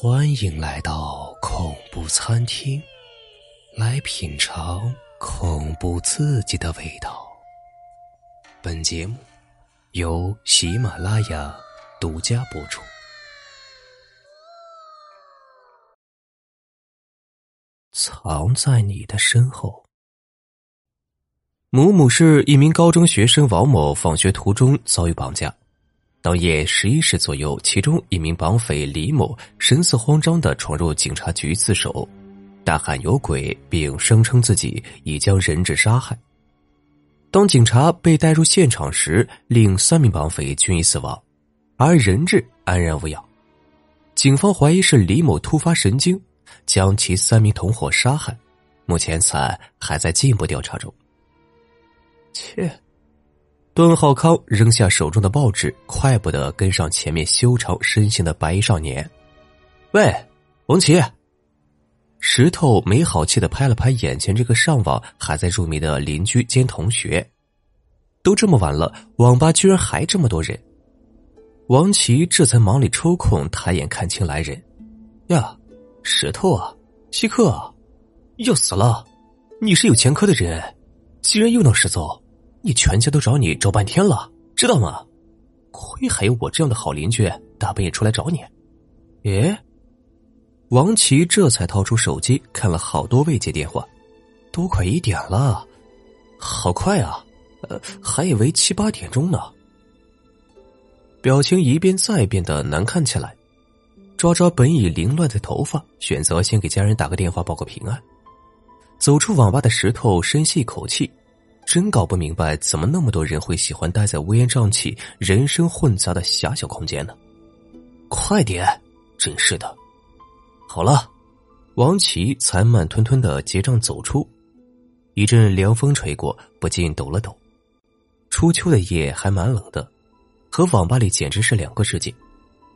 欢迎来到恐怖餐厅，来品尝恐怖刺激的味道。本节目由喜马拉雅独家播出。藏在你的身后。母母是一名高中学生王某，放学途中遭遇绑架。当夜十一时左右，其中一名绑匪李某神色慌张的闯入警察局自首，大喊有鬼，并声称自己已将人质杀害。当警察被带入现场时，另三名绑匪均已死亡，而人质安然无恙。警方怀疑是李某突发神经，将其三名同伙杀害。目前此案还在进一步调查中。切！段浩康扔下手中的报纸，快步的跟上前面修长身形的白衣少年。喂，王琦！石头没好气的拍了拍眼前这个上网还在入迷的邻居兼同学。都这么晚了，网吧居然还这么多人。王琦这才忙里抽空抬眼看清来人。呀，石头啊，稀客啊，要死了！你是有前科的人，竟然又闹失踪。你全家都找你找半天了，知道吗？亏还有我这样的好邻居，大半夜出来找你。诶，王琦这才掏出手机看了好多未接电话，都快一点了，好快啊！呃，还以为七八点钟呢。表情一变再变的难看起来，抓抓本已凌乱的头发，选择先给家人打个电话报个平安。走出网吧的石头深吸一口气。真搞不明白，怎么那么多人会喜欢待在乌烟瘴气、人声混杂的狭小空间呢？快点，真是的！好了，王琦才慢吞吞的结账走出。一阵凉风吹过，不禁抖了抖。初秋的夜还蛮冷的，和网吧里简直是两个世界。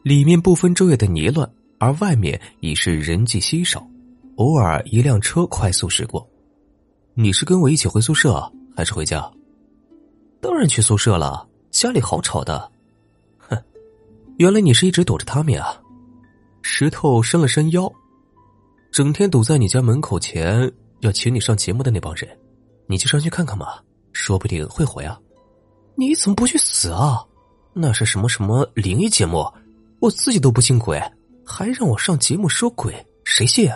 里面不分昼夜的泥乱，而外面已是人迹稀少，偶尔一辆车快速驶过。你是跟我一起回宿舍？还是回家？当然去宿舍了，家里好吵的。哼，原来你是一直躲着他们呀！石头伸了伸腰，整天堵在你家门口前要请你上节目的那帮人，你就上去看看嘛，说不定会火呀。你怎么不去死啊？那是什么什么灵异节目，我自己都不信鬼，还让我上节目说鬼，谁信？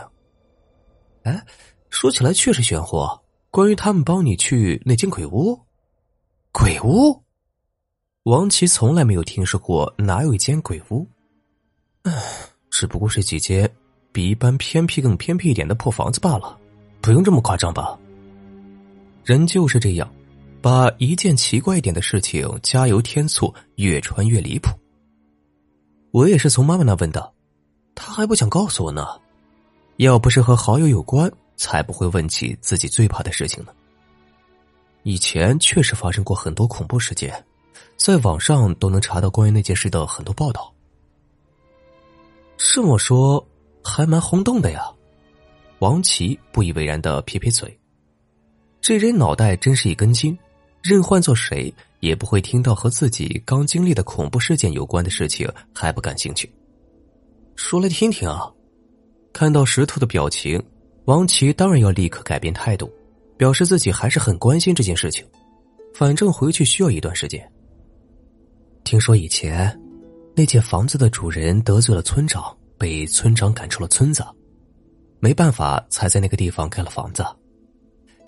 哎，说起来确实玄乎。关于他们帮你去那间鬼屋，鬼屋，王琦从来没有听说过哪有一间鬼屋，唉，只不过是几间比一般偏僻更偏僻一点的破房子罢了，不用这么夸张吧？人就是这样，把一件奇怪一点的事情加油添醋，越传越离谱。我也是从妈妈那问的，她还不想告诉我呢，要不是和好友有关。才不会问起自己最怕的事情呢。以前确实发生过很多恐怖事件，在网上都能查到关于那件事的很多报道。这么说还蛮轰动的呀。王琦不以为然的撇撇嘴，这人脑袋真是一根筋，任换做谁也不会听到和自己刚经历的恐怖事件有关的事情还不感兴趣。说来听听啊，看到石头的表情。王琦当然要立刻改变态度，表示自己还是很关心这件事情。反正回去需要一段时间。听说以前那间房子的主人得罪了村长，被村长赶出了村子，没办法才在那个地方盖了房子。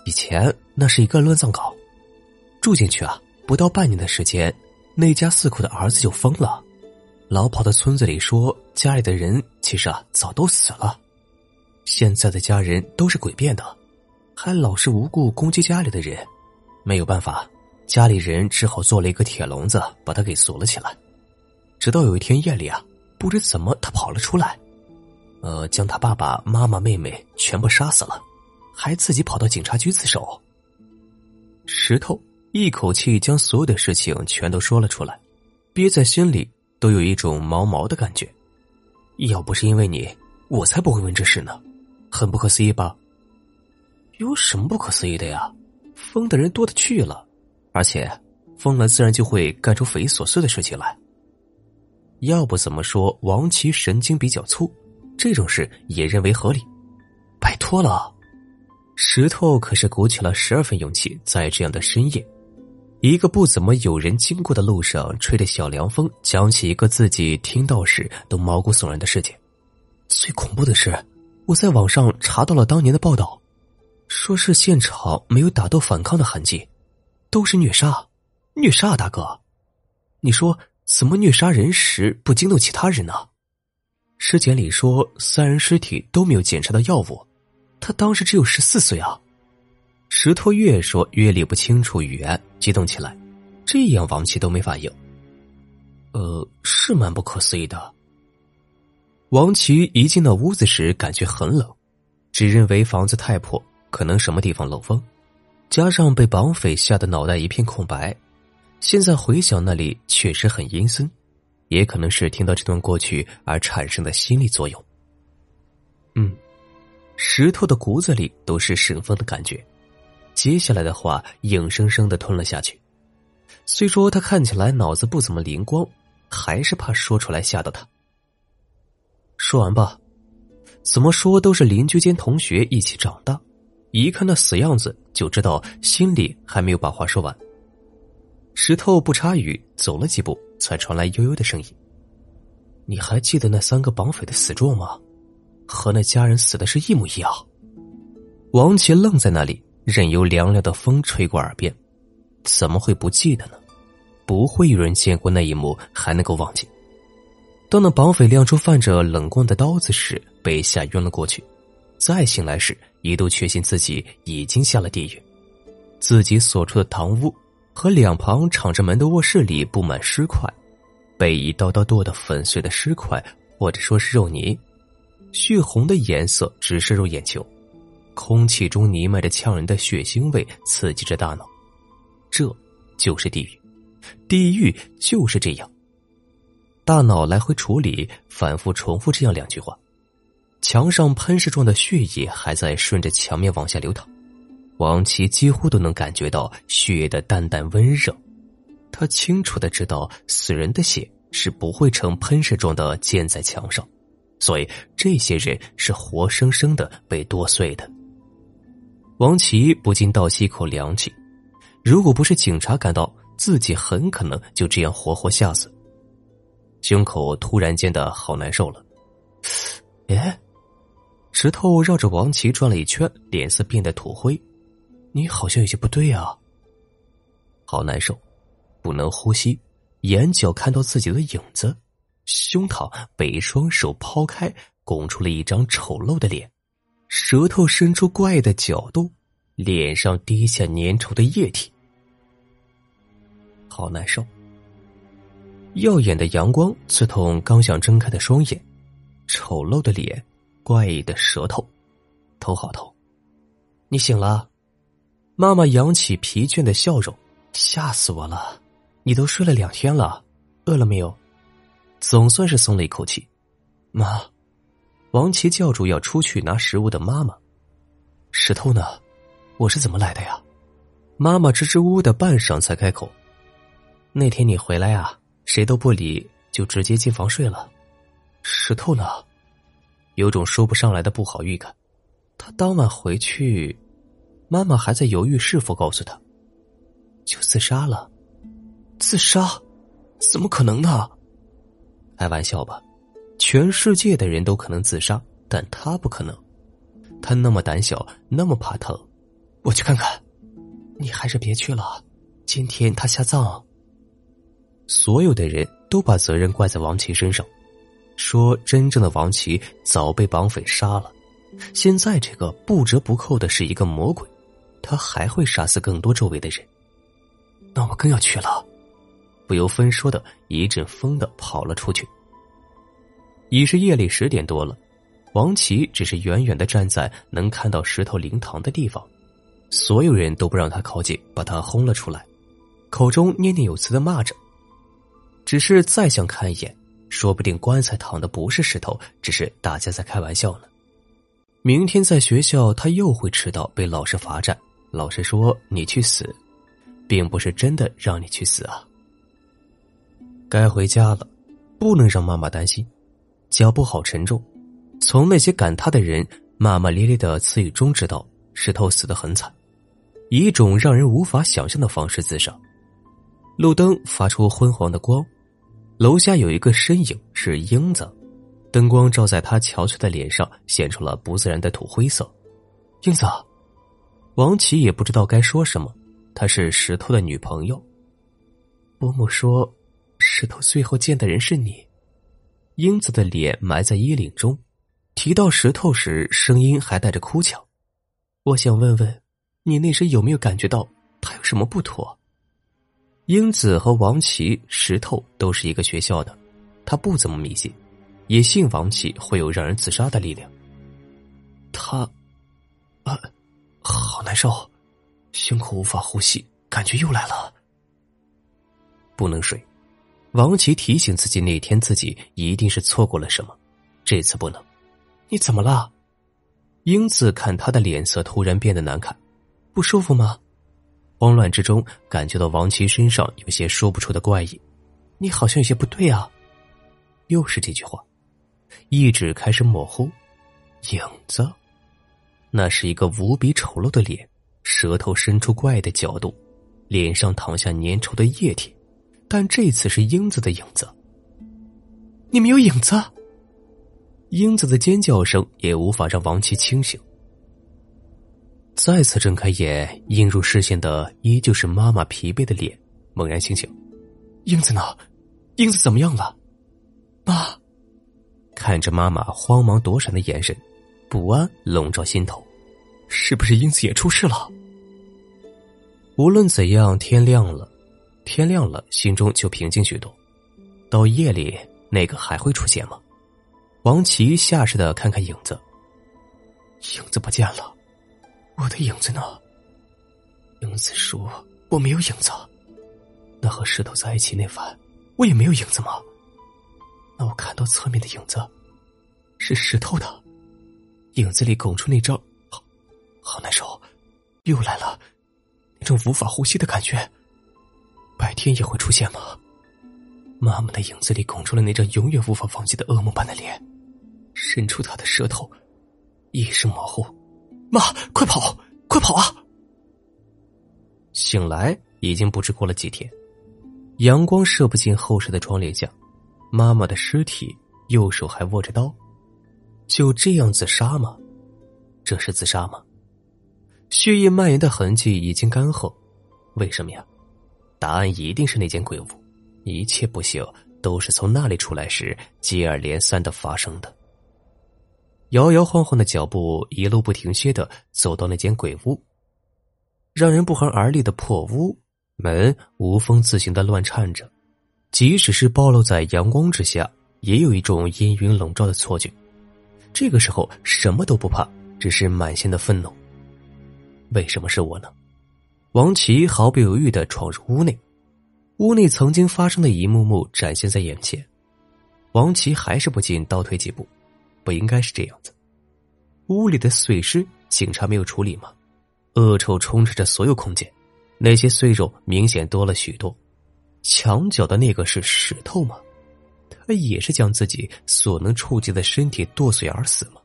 以前那是一个乱葬岗，住进去啊，不到半年的时间，那家四口的儿子就疯了，老跑到村子里说家里的人其实啊早都死了。现在的家人都是诡辩的，还老是无故攻击家里的人，没有办法，家里人只好做了一个铁笼子，把他给锁了起来。直到有一天夜里啊，不知怎么他跑了出来，呃，将他爸爸妈妈、妹妹全部杀死了，还自己跑到警察局自首。石头一口气将所有的事情全都说了出来，憋在心里都有一种毛毛的感觉。要不是因为你，我才不会问这事呢。很不可思议吧？有什么不可思议的呀？疯的人多的去了，而且疯了自然就会干出匪夷所思的事情来。要不怎么说王琦神经比较粗，这种事也认为合理。拜托了，石头可是鼓起了十二分勇气，在这样的深夜，一个不怎么有人经过的路上，吹着小凉风，讲起一个自己听到时都毛骨悚然的事情。最恐怖的是，我在网上查到了当年的报道，说是现场没有打斗反抗的痕迹，都是虐杀，虐杀，啊大哥，你说怎么虐杀人时不惊动其他人呢？尸检里说，三人尸体都没有检查到药物，他当时只有十四岁啊！石头越说越理不清楚语言，激动起来。这样王琦都没反应，呃，是蛮不可思议的。王琦一进到屋子时，感觉很冷，只认为房子太破，可能什么地方漏风，加上被绑匪吓得脑袋一片空白，现在回想那里确实很阴森。也可能是听到这段过去而产生的心理作用。嗯，石头的骨子里都是神风的感觉。接下来的话硬生生的吞了下去。虽说他看起来脑子不怎么灵光，还是怕说出来吓到他。说完吧，怎么说都是邻居间同学一起长大，一看那死样子就知道心里还没有把话说完。石头不插语，走了几步。才传来悠悠的声音：“你还记得那三个绑匪的死状吗？和那家人死的是一模一样。”王琦愣在那里，任由凉凉的风吹过耳边，怎么会不记得呢？不会有人见过那一幕还能够忘记。当那绑匪亮出泛着冷光的刀子时，被吓晕了过去。再醒来时，一度确信自己已经下了地狱，自己所处的堂屋。和两旁敞着门的卧室里布满尸块，被一刀刀剁得粉碎的尸块，或者说是肉泥，血红的颜色直射入眼球，空气中弥漫着呛人的血腥味，刺激着大脑。这就是地狱，地狱就是这样。大脑来回处理，反复重复这样两句话。墙上喷射状的血液还在顺着墙面往下流淌。王琦几乎都能感觉到血液的淡淡温热，他清楚的知道死人的血是不会呈喷射状的溅在墙上，所以这些人是活生生的被剁碎的。王琦不禁倒吸一口凉气，如果不是警察赶到，自己很可能就这样活活吓死。胸口突然间的好难受了，哎，石头绕着王琦转了一圈，脸色变得土灰。你好像有些不对啊，好难受，不能呼吸，眼角看到自己的影子，胸膛被一双手抛开，拱出了一张丑陋的脸，舌头伸出怪的角度，脸上滴下粘稠的液体，好难受。耀眼的阳光刺痛刚想睁开的双眼，丑陋的脸，怪异的舌头，头好痛，你醒了。妈妈扬起疲倦的笑容，吓死我了！你都睡了两天了，饿了没有？总算是松了一口气。妈，王琦叫住要出去拿食物的妈妈。石头呢？我是怎么来的呀？妈妈支支吾吾的半晌才开口。那天你回来啊，谁都不理，就直接进房睡了。石头呢？有种说不上来的不好预感。他当晚回去。妈妈还在犹豫是否告诉他，就自杀了。自杀？怎么可能呢？开玩笑吧，全世界的人都可能自杀，但他不可能。他那么胆小，那么怕疼。我去看看。你还是别去了，今天他下葬。所有的人都把责任怪在王琦身上，说真正的王琦早被绑匪杀了，现在这个不折不扣的是一个魔鬼。他还会杀死更多周围的人，那我更要去了。不由分说的一阵风的跑了出去。已是夜里十点多了，王琦只是远远的站在能看到石头灵堂的地方，所有人都不让他靠近，把他轰了出来，口中念念有词的骂着。只是再想看一眼，说不定棺材躺的不是石头，只是大家在开玩笑呢。明天在学校他又会迟到，被老师罚站。老师说：“你去死，并不是真的让你去死啊。”该回家了，不能让妈妈担心。脚步好沉重，从那些赶他的人骂骂咧咧的词语中知道，石头死得很惨，以一种让人无法想象的方式自杀。路灯发出昏黄的光，楼下有一个身影是英子，灯光照在他憔悴的脸上，显出了不自然的土灰色。英子，王琦也不知道该说什么，她是石头的女朋友。伯母说，石头最后见的人是你。英子的脸埋在衣领中。提到石头时，声音还带着哭腔。我想问问，你那时有没有感觉到他有什么不妥？英子和王琦、石头都是一个学校的，他不怎么迷信，也信王琦会有让人自杀的力量。他，啊，好难受，胸口无法呼吸，感觉又来了。不能睡，王琦提醒自己，那天自己一定是错过了什么，这次不能。你怎么了？英子看他的脸色突然变得难看，不舒服吗？慌乱之中感觉到王琦身上有些说不出的怪异，你好像有些不对啊。又是这句话，意志开始模糊。影子，那是一个无比丑陋的脸，舌头伸出怪的角度，脸上淌下粘稠的液体，但这次是英子的影子。你们有影子？英子的尖叫声也无法让王琦清醒。再次睁开眼，映入视线的依旧是妈妈疲惫的脸。猛然清醒，英子呢？英子怎么样了？妈，看着妈妈慌忙躲闪的眼神，不安笼罩心头。是不是英子也出事了？无论怎样，天亮了，天亮了，心中就平静许多。到夜里，那个还会出现吗？王琦下意识的看看影子，影子不见了，我的影子呢？影子说我没有影子，那和石头在一起那晚，我也没有影子吗？那我看到侧面的影子，是石头的，影子里拱出那张，好，好难受，又来了，那种无法呼吸的感觉。白天也会出现吗？妈妈的影子里拱出了那张永远无法忘记的噩梦般的脸。伸出他的舌头，意识模糊。妈，快跑，快跑啊！醒来已经不知过了几天，阳光射不进厚实的窗帘下，妈妈的尸体，右手还握着刀，就这样自杀吗？这是自杀吗？血液蔓延的痕迹已经干涸，为什么呀？答案一定是那间鬼屋，一切不幸都是从那里出来时接二连三的发生的。摇摇晃晃的脚步，一路不停歇的走到那间鬼屋。让人不寒而栗的破屋门无风自行的乱颤着，即使是暴露在阳光之下，也有一种阴云笼罩的错觉。这个时候什么都不怕，只是满心的愤怒。为什么是我呢？王琦毫不犹豫的闯入屋内，屋内曾经发生的一幕幕展现在眼前，王琦还是不禁倒退几步。不应该是这样子。屋里的碎尸，警察没有处理吗？恶臭充斥着所有空间，那些碎肉明显多了许多。墙角的那个是石头吗？他也是将自己所能触及的身体剁碎而死吗？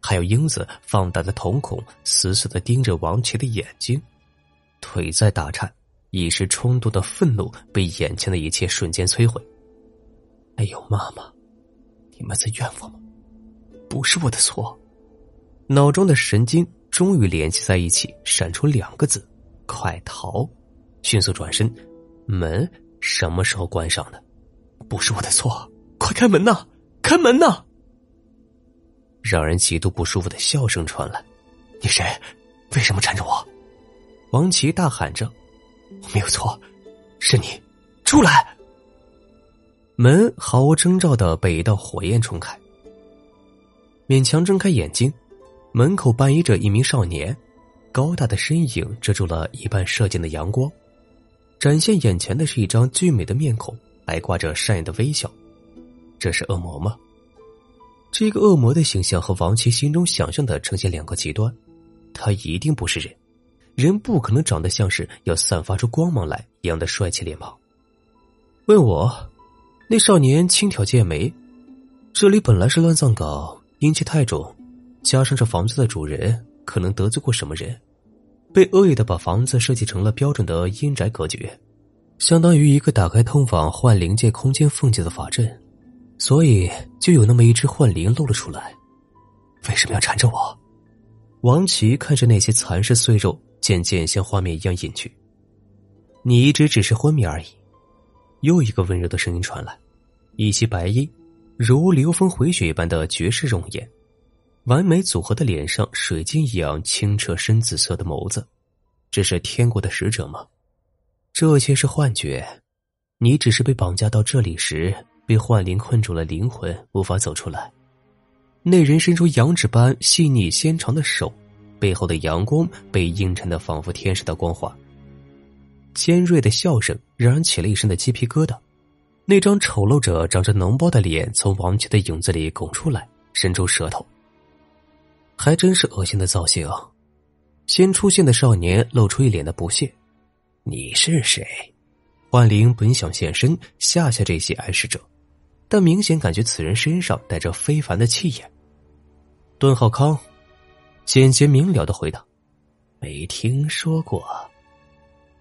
还有英子放大的瞳孔，死死的盯着王琦的眼睛，腿在打颤，一时冲动的愤怒被眼前的一切瞬间摧毁。哎呦，妈妈！你们在怨我吗？不是我的错。脑中的神经终于联系在一起，闪出两个字：“快逃！”迅速转身，门什么时候关上的？不是我的错，快开门呐！开门呐！让人极度不舒服的笑声传来。你谁？为什么缠着我？王琦大喊着：“我没有错，是你，出来！”门毫无征兆的被一道火焰冲开，勉强睁开眼睛，门口扮依着一名少年，高大的身影遮住了一半射进的阳光，展现眼前的是一张俊美的面孔，还挂着善意的微笑。这是恶魔吗？这个恶魔的形象和王琦心中想象的呈现两个极端，他一定不是人，人不可能长得像是要散发出光芒来一样的帅气脸庞。问我。那少年轻挑剑眉，这里本来是乱葬岗，阴气太重，加上这房子的主人可能得罪过什么人，被恶意的把房子设计成了标准的阴宅格局，相当于一个打开通往幻灵界空间缝隙的法阵，所以就有那么一只幻灵露了出来。为什么要缠着我？王琦看着那些残尸碎肉，渐渐像画面一样隐去。你一直只是昏迷而已。又一个温柔的声音传来，一袭白衣，如流风回雪一般的绝世容颜，完美组合的脸上，水晶一样清澈深紫色的眸子，这是天国的使者吗？这些是幻觉，你只是被绑架到这里时，被幻灵困住了灵魂，无法走出来。那人伸出羊脂般细腻纤长的手，背后的阳光被映衬的仿佛天使的光华。尖锐的笑声让人起了一身的鸡皮疙瘩。那张丑陋着、长着脓包的脸从王琦的影子里拱出来，伸出舌头。还真是恶心的造型。先出现的少年露出一脸的不屑：“你是谁？”幻灵本想现身吓吓这些碍事者。但明显感觉此人身上带着非凡的气焰。段浩康简洁明了的回答：“没听说过。”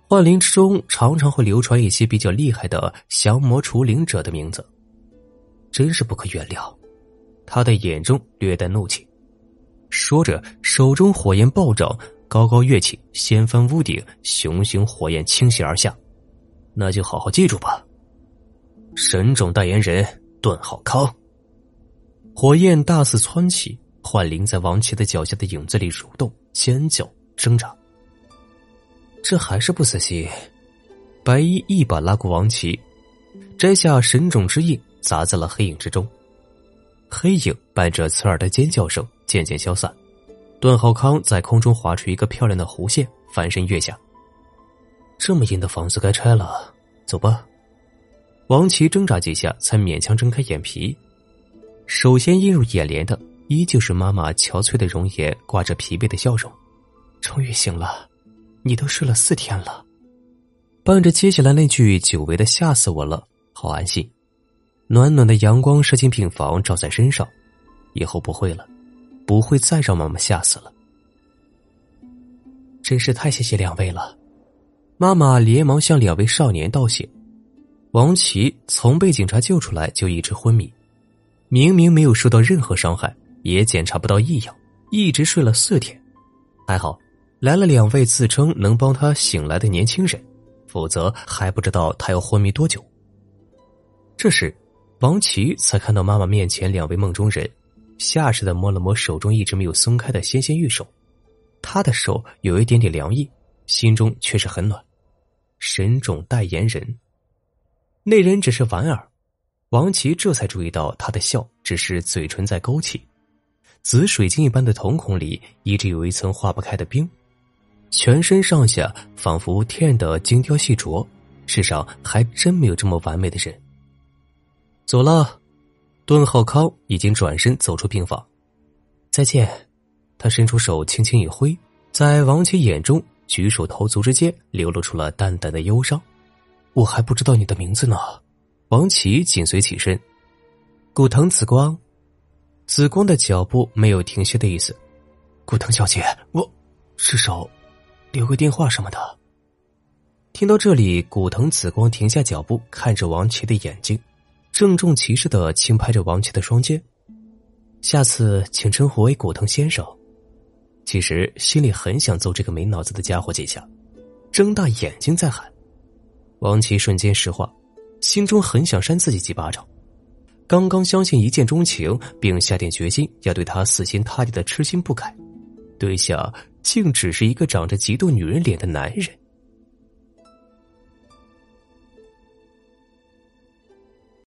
幻灵之中常常会流传一些比较厉害的降魔除灵者的名字，真是不可原谅。他的眼中略带怒气，说着，手中火焰暴涨，高高跃起，掀翻屋顶，熊熊火焰倾泻而下。那就好好记住吧。神种代言人段浩康，火焰大肆窜起，幻灵在王琦的脚下的影子里蠕动、尖叫、挣扎。这还是不死心，白衣一把拉过王琦，摘下神种之印，砸在了黑影之中。黑影伴着刺耳的尖叫声渐渐消散。段浩康在空中划出一个漂亮的弧线，翻身跃下。这么阴的房子该拆了，走吧。王琦挣扎几下，才勉强睁开眼皮。首先映入眼帘的，依旧是妈妈憔悴的容颜，挂着疲惫的笑容。终于醒了，你都睡了四天了。伴着接下来那句久违的“吓死我了”，好安心。暖暖的阳光射进病房，照在身上。以后不会了，不会再让妈妈吓死了。真是太谢谢两位了。妈妈连忙向两位少年道谢。王琦从被警察救出来就一直昏迷，明明没有受到任何伤害，也检查不到异样，一直睡了四天。还好来了两位自称能帮他醒来的年轻人，否则还不知道他要昏迷多久。这时，王琦才看到妈妈面前两位梦中人，下意识的摸了摸手中一直没有松开的纤纤玉手，他的手有一点点凉意，心中却是很暖。神种代言人。那人只是莞尔，王琦这才注意到他的笑只是嘴唇在勾起，紫水晶一般的瞳孔里一直有一层化不开的冰，全身上下仿佛天然的精雕细琢，世上还真没有这么完美的人。走了，段浩康已经转身走出病房，再见。他伸出手轻轻一挥，在王琦眼中，举手投足之间流露出了淡淡的忧伤。我还不知道你的名字呢，王琦紧随起身。古藤紫光，紫光的脚步没有停歇的意思。古藤小姐，我至少留个电话什么的。听到这里，古藤紫光停下脚步，看着王琦的眼睛，郑重其事的轻拍着王琦的双肩。下次请称呼为古藤先生。其实心里很想揍这个没脑子的家伙几下，睁大眼睛再喊。王琦瞬间石化，心中很想扇自己几巴掌。刚刚相信一见钟情，并下定决心要对他死心塌地的痴心不改，对象竟只是一个长着极度女人脸的男人。